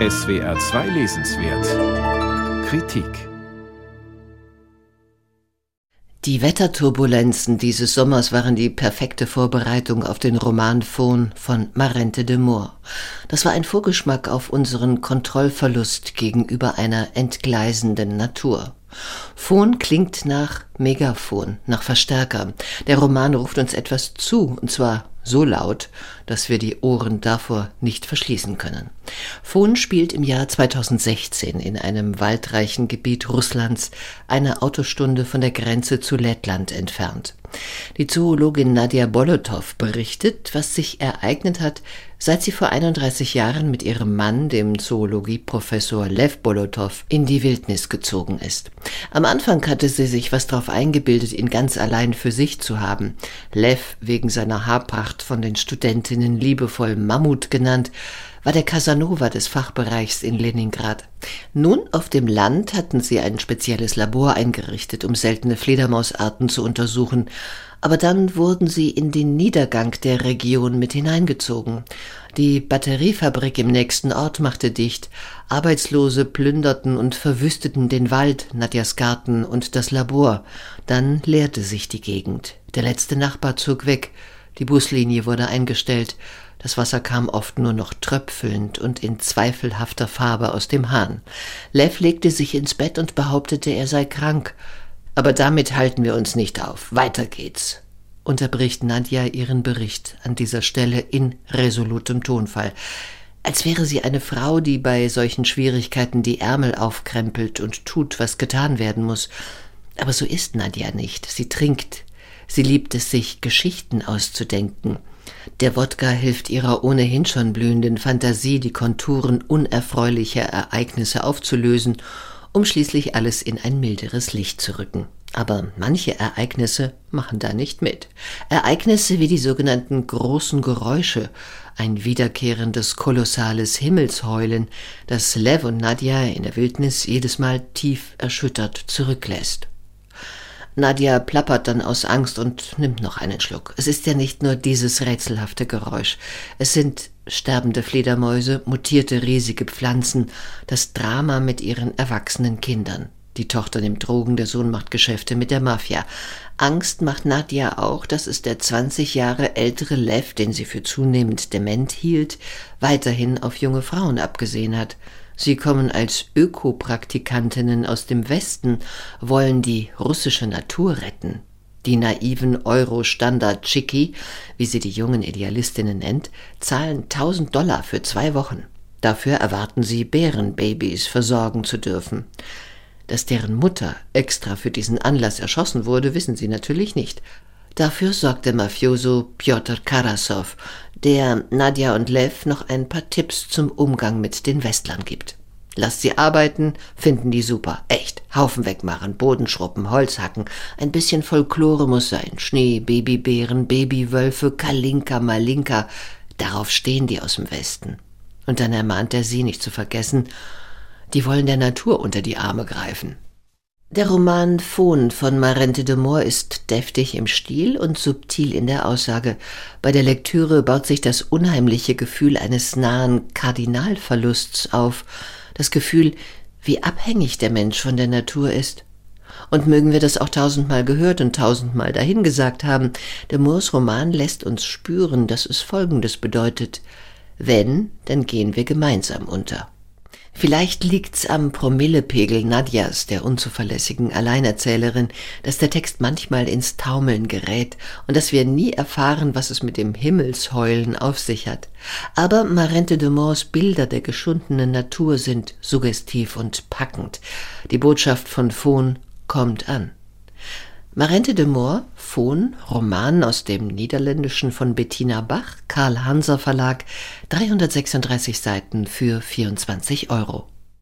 SWR 2 Lesenswert Kritik Die Wetterturbulenzen dieses Sommers waren die perfekte Vorbereitung auf den Roman Faun von Marente de Moor. Das war ein Vorgeschmack auf unseren Kontrollverlust gegenüber einer entgleisenden Natur. Phon klingt nach Megafon, nach Verstärker. Der Roman ruft uns etwas zu, und zwar so laut, dass wir die Ohren davor nicht verschließen können. Phon spielt im Jahr 2016 in einem waldreichen Gebiet Russlands, eine Autostunde von der Grenze zu Lettland entfernt. Die Zoologin Nadia Bolotov berichtet, was sich ereignet hat, seit sie vor 31 Jahren mit ihrem Mann, dem Zoologieprofessor Lev Bolotov, in die Wildnis gezogen ist. Am Anfang hatte sie sich was darauf eingebildet, ihn ganz allein für sich zu haben. Lev, wegen seiner Haarpracht von den Studentinnen liebevoll Mammut genannt, war der Casanova des Fachbereichs in Leningrad. Nun auf dem Land hatten sie ein spezielles Labor eingerichtet, um seltene Fledermausarten zu untersuchen, aber dann wurden sie in den Niedergang der Region mit hineingezogen. Die Batteriefabrik im nächsten Ort machte dicht, Arbeitslose plünderten und verwüsteten den Wald, Nadjas Garten und das Labor. Dann leerte sich die Gegend. Der letzte Nachbar zog weg, die Buslinie wurde eingestellt, das Wasser kam oft nur noch tröpfelnd und in zweifelhafter Farbe aus dem Hahn. Lev legte sich ins Bett und behauptete, er sei krank. Aber damit halten wir uns nicht auf. Weiter geht's. Unterbricht Nadja ihren Bericht an dieser Stelle in resolutem Tonfall. Als wäre sie eine Frau, die bei solchen Schwierigkeiten die Ärmel aufkrempelt und tut, was getan werden muss. Aber so ist Nadja nicht. Sie trinkt. Sie liebt es sich, Geschichten auszudenken. Der Wodka hilft ihrer ohnehin schon blühenden Fantasie, die Konturen unerfreulicher Ereignisse aufzulösen, um schließlich alles in ein milderes Licht zu rücken. Aber manche Ereignisse machen da nicht mit. Ereignisse wie die sogenannten großen Geräusche, ein wiederkehrendes kolossales Himmelsheulen, das Lev und Nadja in der Wildnis jedes Mal tief erschüttert zurücklässt. Nadja plappert dann aus Angst und nimmt noch einen Schluck. Es ist ja nicht nur dieses rätselhafte Geräusch. Es sind sterbende Fledermäuse, mutierte riesige Pflanzen, das Drama mit ihren erwachsenen Kindern. Die Tochter nimmt Drogen, der Sohn macht Geschäfte mit der Mafia. Angst macht Nadja auch, dass es der 20 Jahre ältere Lev, den sie für zunehmend dement hielt, weiterhin auf junge Frauen abgesehen hat. Sie kommen als Ökopraktikantinnen aus dem Westen, wollen die russische Natur retten. Die naiven Euro-Standard-Chicki, wie sie die jungen Idealistinnen nennt, zahlen 1000 Dollar für zwei Wochen. Dafür erwarten sie, Bärenbabys versorgen zu dürfen. Dass deren Mutter extra für diesen Anlass erschossen wurde, wissen sie natürlich nicht. Dafür sorgte Mafioso Piotr Karasov, der Nadja und Lev noch ein paar Tipps zum Umgang mit den Westlern gibt. Lasst sie arbeiten, finden die super. Echt. Haufen wegmachen, Boden schruppen, Holz hacken. Ein bisschen Folklore muss sein. Schnee, Babybären, Babywölfe, Kalinka, Malinka. Darauf stehen die aus dem Westen. Und dann ermahnt er sie, nicht zu vergessen, die wollen der Natur unter die Arme greifen. Der Roman Faun von Marente de Moor ist deftig im Stil und subtil in der Aussage. Bei der Lektüre baut sich das unheimliche Gefühl eines nahen Kardinalverlusts auf, das Gefühl, wie abhängig der Mensch von der Natur ist. Und mögen wir das auch tausendmal gehört und tausendmal dahingesagt haben, de Moors Roman lässt uns spüren, dass es Folgendes bedeutet. Wenn, dann gehen wir gemeinsam unter. Vielleicht liegt's am Promillepegel Nadjas, der unzuverlässigen Alleinerzählerin, dass der Text manchmal ins Taumeln gerät und dass wir nie erfahren, was es mit dem Himmelsheulen auf sich hat. Aber Marente de Moors Bilder der geschundenen Natur sind suggestiv und packend. Die Botschaft von Fon kommt an. Marente de Moor, Fon, Roman aus dem Niederländischen von Bettina Bach, Karl Hanser Verlag, 336 Seiten für 24 Euro.